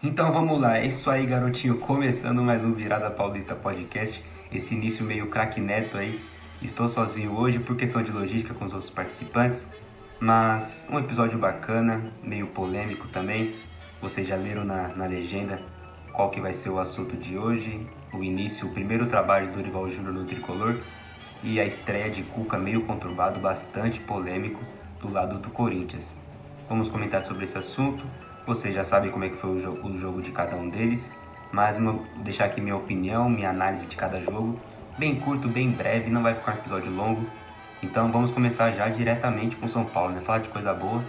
Então vamos lá, é isso aí garotinho, começando mais um Virada Paulista Podcast, esse início meio craque neto aí. Estou sozinho hoje por questão de logística com os outros participantes, mas um episódio bacana, meio polêmico também. Vocês já leram na, na legenda qual que vai ser o assunto de hoje, o início, o primeiro trabalho do Dorival Júnior no Tricolor e a estreia de Cuca meio conturbado, bastante polêmico do lado do Corinthians. Vamos comentar sobre esse assunto vocês já sabem como é que foi o jogo, o jogo de cada um deles, mas vou deixar aqui minha opinião, minha análise de cada jogo, bem curto, bem breve, não vai ficar um episódio longo. Então vamos começar já diretamente com o São Paulo, né? Falar de coisa boa.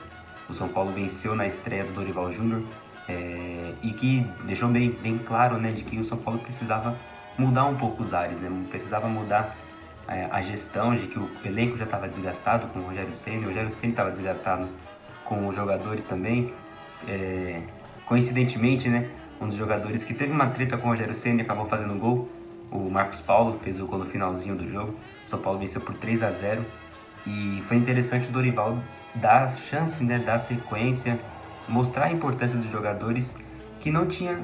O São Paulo venceu na estreia do Dorival Júnior é, e que deixou bem, bem claro, né, de que o São Paulo precisava mudar um pouco os ares, né? Precisava mudar é, a gestão, de que o elenco já estava desgastado com o Rogério Senna, o Rogério Senna estava desgastado com os jogadores também é, coincidentemente, né, um dos jogadores que teve uma treta com o Rogério Senna e acabou fazendo gol, o Marcos Paulo, fez o gol no finalzinho do jogo. São Paulo venceu por 3 a 0 e foi interessante o Dorival dar chance, né, dar sequência, mostrar a importância dos jogadores que não tinha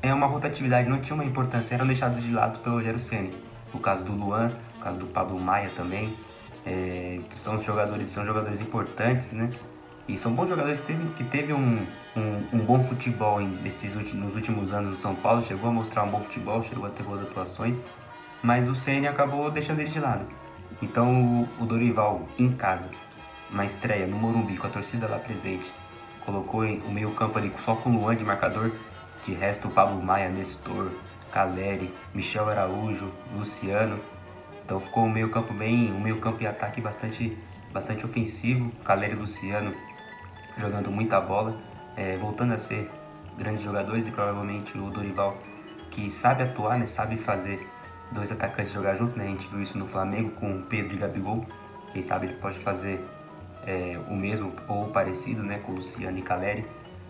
é uma rotatividade, não tinha uma importância, eram deixados de lado pelo Rogério Senna. O caso do Luan, o caso do Pablo Maia também, é, são jogadores, são jogadores importantes, né? E são bons jogadores que teve, que teve um, um, um bom futebol em, nesses últimos, nos últimos anos no São Paulo, chegou a mostrar um bom futebol, chegou a ter boas atuações, mas o Ceni acabou deixando ele de lado. Então o, o Dorival em casa, na estreia no Morumbi, com a torcida lá presente, colocou o meio campo ali só com o Luan de marcador, de resto o Pablo Maia, Nestor, Caleri, Michel Araújo, Luciano. Então ficou um meio campo bem, um meio campo e ataque bastante, bastante ofensivo. Caleri e Luciano jogando muita bola, é, voltando a ser grandes jogadores e provavelmente o Dorival que sabe atuar, né, sabe fazer dois atacantes jogar junto, né? A gente viu isso no Flamengo com Pedro e Gabigol. Quem sabe ele pode fazer é, o mesmo ou parecido, né, com Luciano e Caleri.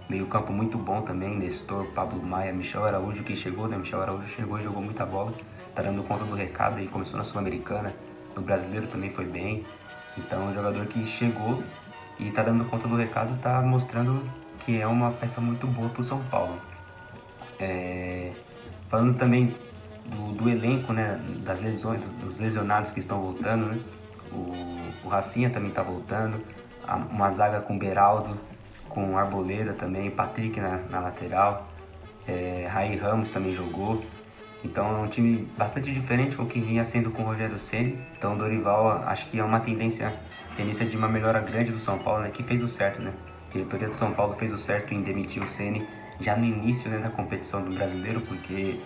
Meio campo muito bom também, Nestor, Pablo Maia, Michel Araújo que chegou, né? Michel Araújo chegou e jogou muita bola, tá dando conta do recado e começou na Sul-Americana, no Brasileiro também foi bem. Então, um jogador que chegou e tá dando conta do recado, tá mostrando que é uma peça muito boa pro São Paulo. É, falando também do, do, elenco, né, das lesões, dos lesionados que estão voltando, né? O, o Rafinha também tá voltando, uma zaga com Beraldo, com Arboleda também, Patrick na, na lateral, é, Raí Ramos também jogou. Então é um time bastante diferente com o que vinha sendo com o Rogério Ceni. Então Dorival acho que é uma tendência tendência de uma melhora grande do São Paulo, né, que fez o certo, né? A diretoria do São Paulo fez o certo em demitir o Ceni já no início né, da competição do Brasileiro, porque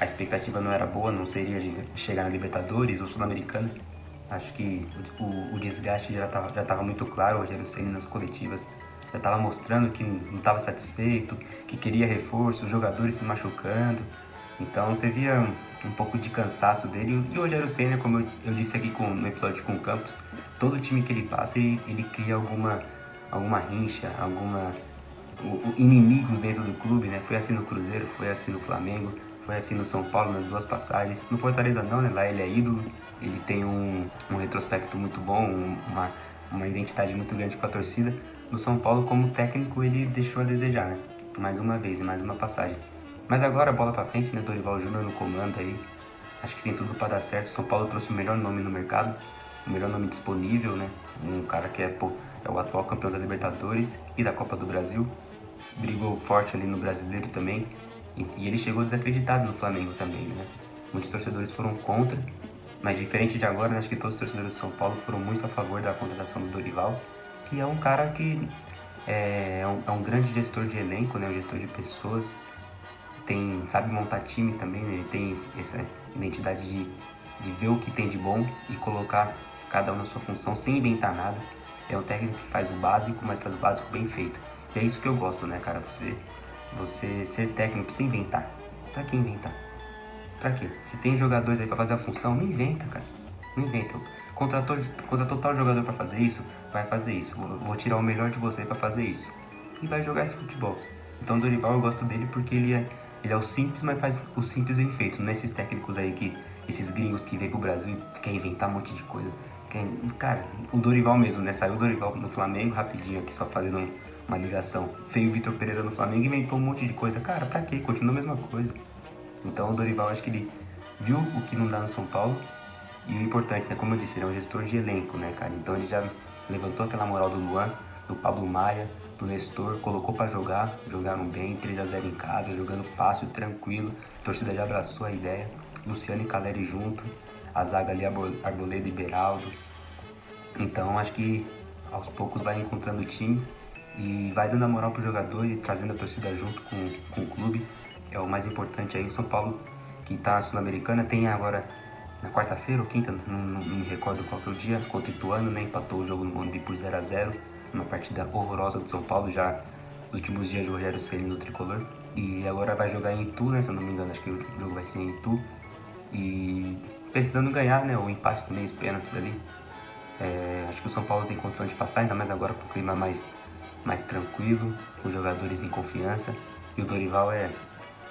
a expectativa não era boa, não seria chegar na Libertadores ou Sul-Americana. Acho que o, o, desgaste já estava já muito claro, o Rogério Ceni nas coletivas já estava mostrando que não estava satisfeito, que queria reforço, os jogadores se machucando. Então você via um, um pouco de cansaço dele. E o Rogério Senna, como eu, eu, disse aqui com, no episódio com o Campos, todo time que ele passa, ele, ele cria alguma, alguma rincha, alguma o, o, inimigos dentro do clube, né? Foi assim no Cruzeiro, foi assim no Flamengo, foi assim no São Paulo nas duas passagens. No Fortaleza não, né? Lá ele é ídolo, ele tem um, um retrospecto muito bom, uma, uma identidade muito grande com a torcida. No São Paulo, como técnico, ele deixou a desejar, né? Mais uma vez, mais uma passagem. Mas agora, bola pra frente, né? Dorival Júnior no comando aí. Acho que tem tudo para dar certo. São Paulo trouxe o melhor nome no mercado, o melhor nome disponível, né? Um cara que é, pô, é o atual campeão da Libertadores e da Copa do Brasil. Brigou forte ali no Brasileiro também. E, e ele chegou desacreditado no Flamengo também, né? Muitos torcedores foram contra, mas diferente de agora, né? acho que todos os torcedores de São Paulo foram muito a favor da contratação do Dorival, que é um cara que é, é um, é um grande gestor de elenco, né? Um gestor de pessoas tem, sabe montar time também, né? ele tem essa identidade de, de ver o que tem de bom e colocar cada um na sua função sem inventar nada. É um técnico que faz o básico, mas faz o básico bem feito. E é isso que eu gosto, né, cara? Você, você ser técnico sem inventar. Pra que inventar? Pra quê? Se tem jogadores aí pra fazer a função, não inventa, cara. Não inventa. Contratou, contratou tal jogador pra fazer isso, vai fazer isso. Vou, vou tirar o melhor de você pra fazer isso. E vai jogar esse futebol. Então, Dorival eu gosto dele porque ele é ele é o simples, mas faz o simples bem feito. Não é esses técnicos aí que. Esses gringos que vêm pro Brasil e querem inventar um monte de coisa. Quer, cara, o Dorival mesmo, né? Saiu o Dorival no Flamengo rapidinho aqui, só fazendo um, uma ligação. Veio o Vitor Pereira no Flamengo e inventou um monte de coisa. Cara, pra quê? Continua a mesma coisa. Então o Dorival, acho que ele viu o que não dá no São Paulo e o importante, né? Como eu disse, ele é um gestor de elenco, né, cara? Então ele já levantou aquela moral do Luan, do Pablo Maia, do Nestor, colocou para jogar, jogaram bem, 3 a 0 em casa, jogando fácil, tranquilo. A torcida já abraçou a ideia. Luciano e Caleri junto, a zaga ali Arboleda e Beraldo. Então acho que aos poucos vai encontrando o time e vai dando a moral pro jogador e trazendo a torcida junto com, com o clube. É o mais importante aí. O São Paulo, que está na Sul-Americana, tem agora na quarta-feira ou quinta, não, não, me recordo qual foi o dia, contra o Ituano, né? Empatou o jogo no Morumbi por 0 a 0 uma partida horrorosa do São Paulo, já nos últimos dias de Rogério Ceni no Tricolor. E agora vai jogar em Itu, né? Se eu não me engano, acho que o jogo vai ser em Itu. E precisando ganhar, né? O empate também, os pênaltis ali. É, acho que o São Paulo tem condição de passar, ainda mais agora com o clima mais, mais tranquilo, com jogadores em confiança. E o Dorival é,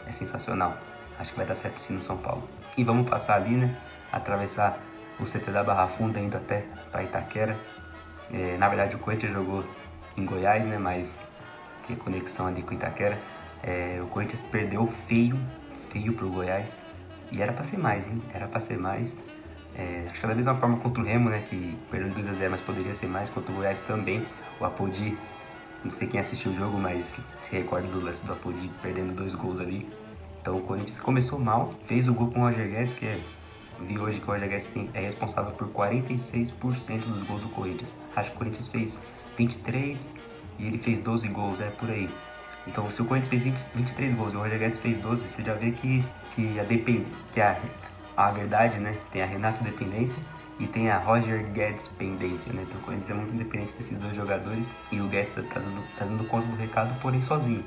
é sensacional. Acho que vai dar certo sim no São Paulo. E vamos passar ali, né? Atravessar o CT da Barra Funda indo até para Itaquera. É, na verdade o Corinthians jogou em Goiás, né? Mas tem conexão ali com Itaquera. É, o Corinthians perdeu feio, feio pro Goiás. E era para ser mais, hein? Era para ser mais. É, acho que da mesma forma contra o Remo, né? Que perdeu de 2x0, mas poderia ser mais. Contra o Goiás também. O Apodi, não sei quem assistiu o jogo, mas se recorda do lance do Apodi perdendo dois gols ali. Então o Corinthians começou mal, fez o gol com o Roger Guedes, que é, vi hoje que o Roger Guedes é responsável por 46% dos gols do Corinthians. Acho que o Corinthians fez 23 e ele fez 12 gols, é por aí. Então, se o Corinthians fez 20, 23 gols e o Roger Guedes fez 12, você já vê que, que, a, depend, que a, a verdade, né? Tem a Renato dependência e tem a Roger Guedes pendência, né? Então o Corinthians é muito independente desses dois jogadores e o Guedes tá, tá, dando, tá dando conta do recado, porém sozinho.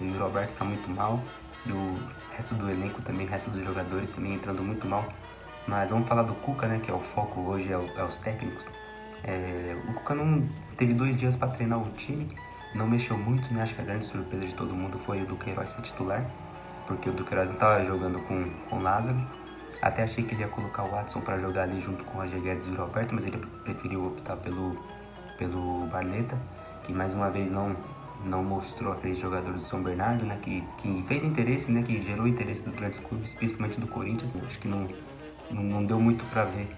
O Roberto tá muito mal e o resto do elenco também, o resto dos jogadores também entrando muito mal. Mas vamos falar do Cuca, né? Que é o foco hoje, é, é os técnicos. É, o Cuca não teve dois dias para treinar o time, não mexeu muito, né? Acho que a grande surpresa de todo mundo foi o Duqueiroz ser titular, porque o Duqueiroz não estava jogando com, com o Lázaro. Até achei que ele ia colocar o Watson para jogar ali junto com o Roger Guedes e o Roberto, mas ele preferiu optar pelo, pelo Barleta, que mais uma vez não, não mostrou aquele jogador do São Bernardo, né? Que, que fez interesse, né? Que gerou interesse dos grandes clubes, principalmente do Corinthians. Né? Acho que não, não, não deu muito para ver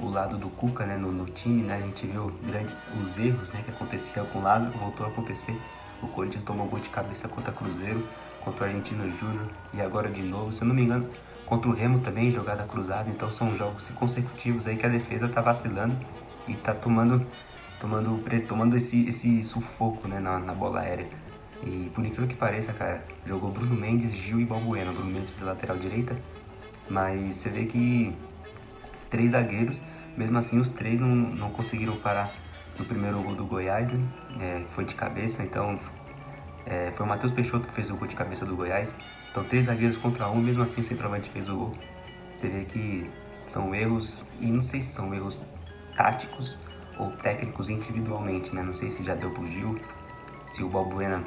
o lado do Cuca né, no, no, time, né? A gente viu grande, os erros né, que aconteciam com o lado, voltou a acontecer. O Corinthians tomou gol de cabeça contra o Cruzeiro, contra o Argentino Júnior e agora de novo, se eu não me engano, contra o Remo também, jogada cruzada. Então são jogos consecutivos aí que a defesa tá vacilando e tá tomando, tomando, tomando esse, esse sufoco né, na, na bola aérea. E por incrível que pareça, cara, jogou Bruno Mendes, Gil e Balbuena. Bruno Mendes de lateral direita, mas você vê que três zagueiros, mesmo assim os três não, não conseguiram parar no primeiro gol do Goiás, né? É, foi de cabeça, então é, foi o Matheus Peixoto que fez o gol de cabeça do Goiás. Então três zagueiros contra um, mesmo assim o centroavante fez o gol. Você vê que são erros, e não sei se são erros táticos ou técnicos individualmente, né? Não sei se já deu pro Gil, se o Balbuena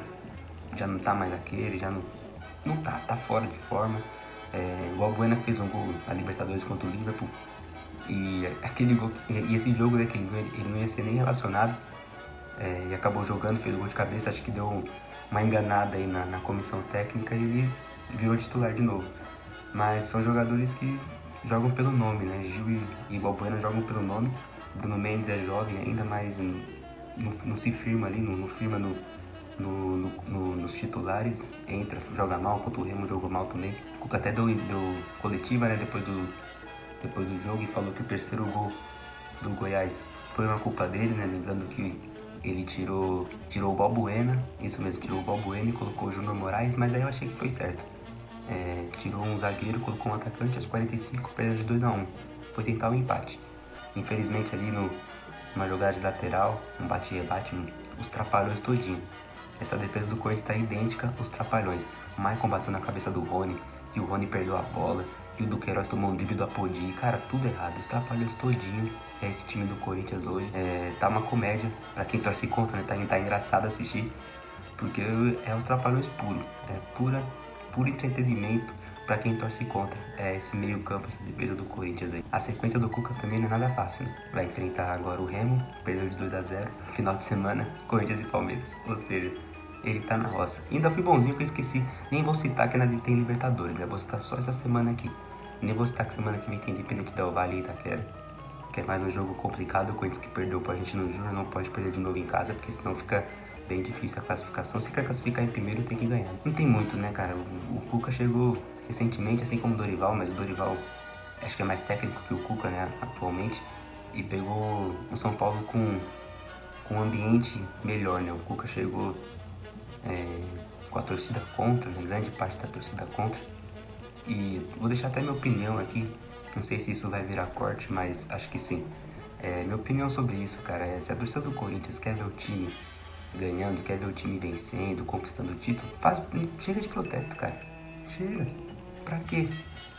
já não tá mais aquele, já não, não tá, tá fora de forma. É, o Balbuena fez um gol na Libertadores contra o Liverpool, e aquele gol, e esse jogo né, que ele, ele não ia ser nem relacionado. É, e acabou jogando, fez o gol de cabeça, acho que deu uma enganada aí na, na comissão técnica e ele virou titular de novo. Mas são jogadores que jogam pelo nome, né? Gil e, e Balbuena jogam pelo nome. Bruno Mendes é jovem ainda, mas não, não se firma ali, não, não firma no, no, no, nos titulares, entra, joga mal, contra o Remo jogou mal também. O Cuca até deu, deu coletiva, né, depois do, depois do jogo e falou que o terceiro gol do Goiás foi uma culpa dele, né? Lembrando que ele tirou, tirou o Balbuena, isso mesmo, tirou o Balbuena e colocou o Júnior Moraes, mas aí eu achei que foi certo. É, tirou um zagueiro, colocou um atacante aos 45, perdeu de 2 a 1 Foi tentar o um empate. Infelizmente ali no, numa jogada de lateral, um bate-rebate, os trapalhões todinho. Essa defesa do Corinthians está idêntica aos trapalhões. Maicon bateu na cabeça do Rony e o Rony perdeu a bola e o Duqueiroz tomou um drible do Apodi. Cara, tudo errado. Os trapalhões todinho. É esse time do Corinthians hoje. É, tá uma comédia. Pra quem torce contra, né? Tá, tá engraçado assistir. Porque é os trapalhões puro. É pura, puro entretenimento. para quem torce contra é esse meio campo, essa defesa do Corinthians aí. A sequência do Cuca também não é nada fácil, né? Vai enfrentar agora o Remo, perdeu de 2 a 0 final de semana, Corinthians e Palmeiras. Ou seja, ele tá na roça. Ainda fui bonzinho que eu esqueci, nem vou citar que ainda tem Libertadores, né? Vou citar só essa semana aqui. Nem vou citar que semana que vem tem Independente Del Vale e Itaquera. Que é mais um jogo complicado, o Corinthians que perdeu pra gente no Júnior não pode perder de novo em casa, porque senão fica bem difícil a classificação. Se quer classificar em primeiro, tem que ganhar. Não tem muito, né, cara? O, o Cuca chegou recentemente, assim como o Dorival, mas o Dorival acho que é mais técnico que o Cuca, né, atualmente. E pegou o São Paulo com, com um ambiente melhor, né? O Cuca chegou é, com a torcida contra, grande parte da torcida contra. E vou deixar até minha opinião aqui. Não sei se isso vai virar corte, mas acho que sim. É, minha opinião sobre isso, cara, é se a torcida do Corinthians quer ver o time ganhando, quer ver o time vencendo, conquistando o título, faz, chega de protesto, cara. Chega. Pra quê?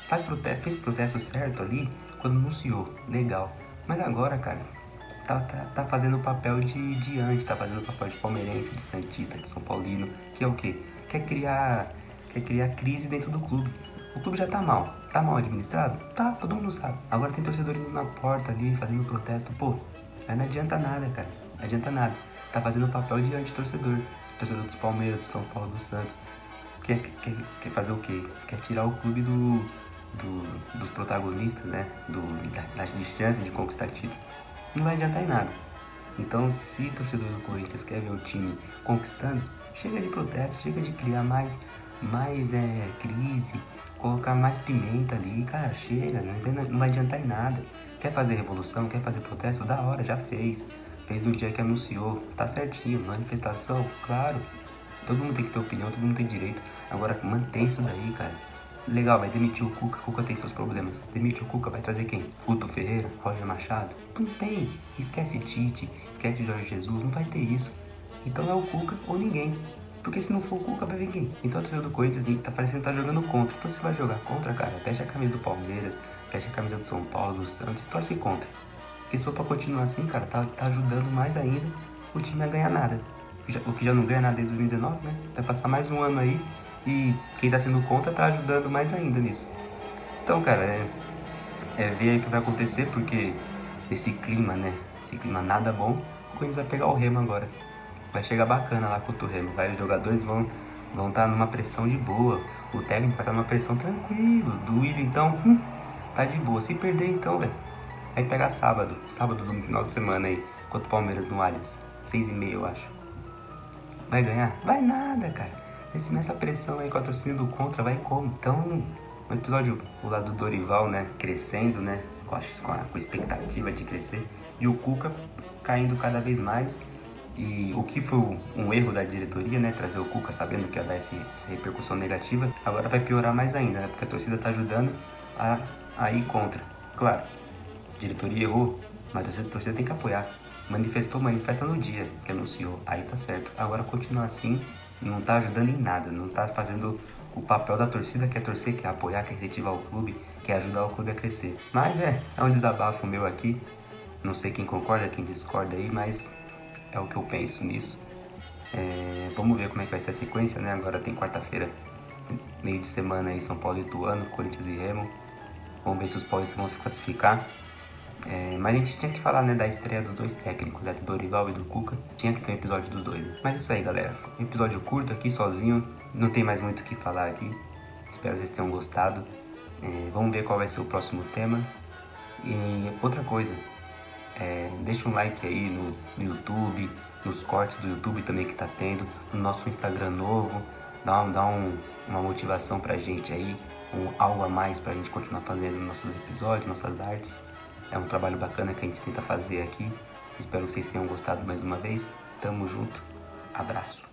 Faz protesto, fez protesto certo ali quando anunciou. Legal. Mas agora, cara, tá, tá, tá fazendo o papel de diante, tá fazendo o papel de palmeirense, de santista, de São Paulino, que é o quê? Quer criar, quer criar crise dentro do clube. O clube já tá mal. Tá mal administrado? Tá, todo mundo sabe. Agora tem torcedor indo na porta ali, fazendo protesto. Pô, aí não adianta nada, cara. Não adianta nada tá fazendo o papel de anti-torcedor. Torcedor dos Palmeiras, do São Paulo, do Santos. Quer, quer, quer fazer o quê? Quer tirar o clube do, do dos protagonistas, né? Do, da, da chance de conquistar título. Não vai adiantar em nada. Então, se torcedor do Corinthians quer ver o time conquistando, chega de protesto, chega de criar mais, mais é, crise, colocar mais pimenta ali, cara, chega, não vai adiantar em nada. Quer fazer revolução, quer fazer protesto? Da hora, já fez fez no dia que anunciou, tá certinho, manifestação, claro. Todo mundo tem que ter opinião, todo mundo tem direito. Agora mantém isso daí, cara. Legal, vai demitir o Cuca, o Cuca tem seus problemas. Demite o Cuca, vai trazer quem? Guto Ferreira, Roger Machado? Não tem. Esquece Tite, esquece Jorge Jesus, não vai ter isso. Então é o Cuca ou ninguém. Porque se não for o Cuca, vai vir quem? Então a torcida do Corinthians tá parecendo que tá jogando contra. Então se vai jogar contra, cara, veste a camisa do Palmeiras, veste a camisa do São Paulo, do Santos e torce contra. Porque se for pra continuar assim, cara, tá, tá ajudando mais ainda o time a ganhar nada. O que já não ganha nada desde 2019, né? Vai passar mais um ano aí e quem tá sendo contra tá ajudando mais ainda nisso. Então, cara, é, é ver o que vai acontecer, porque esse clima, né? Esse clima nada bom, o Corinthians vai pegar o Remo agora. Vai chegar bacana lá contra o Remo. Vai, os jogadores vão vão estar tá numa pressão de boa. O técnico vai estar tá numa pressão tranquilo. Do Willian, então, hum, tá de boa. Se perder, então, velho Aí pega sábado, sábado no final de semana aí, contra o Palmeiras no Allianz. Seis e meia, eu acho. Vai ganhar? Vai nada, cara. Esse, nessa pressão aí com a torcida do contra, vai como? Então, no episódio, o lado do Dorival, né, crescendo, né, com a, com a, a expectativa de crescer. E o Cuca caindo cada vez mais. E o que foi um erro da diretoria, né? Trazer o Cuca sabendo que ia dar esse, essa repercussão negativa, agora vai piorar mais ainda, né? Porque a torcida tá ajudando a, a ir contra. Claro, diretoria errou, mas a torcida tem que apoiar. Manifestou, manifesta no dia que anunciou. Aí tá certo. Agora continuar assim não tá ajudando em nada, não tá fazendo o papel da torcida que é torcer, que é apoiar, que é incentivar o clube, que é ajudar o clube a crescer. Mas é, é um desabafo meu aqui. Não sei quem concorda, quem discorda aí, mas é o que eu penso nisso. É, vamos ver como é que vai ser a sequência, né? Agora tem quarta-feira, meio de semana aí, São Paulo e Ituano, Corinthians e Remo. Vamos ver se os paulistas vão se classificar. É, mas a gente tinha que falar né, da estreia dos dois técnicos, né, do Dorival e do Cuca. Tinha que ter um episódio dos dois. Mas isso aí, galera. Episódio curto aqui, sozinho. Não tem mais muito o que falar aqui. Espero que vocês tenham gostado. É, vamos ver qual vai ser o próximo tema. E outra coisa, é, deixa um like aí no, no, YouTube, nos cortes do YouTube também que tá tendo, no nosso Instagram novo. Dá, um, dá um, uma motivação pra gente aí, um, algo a mais pra gente continuar fazendo nossos episódios, nossas artes. É um trabalho bacana que a gente tenta fazer aqui. Espero que vocês tenham gostado mais uma vez. Tamo junto. Abraço.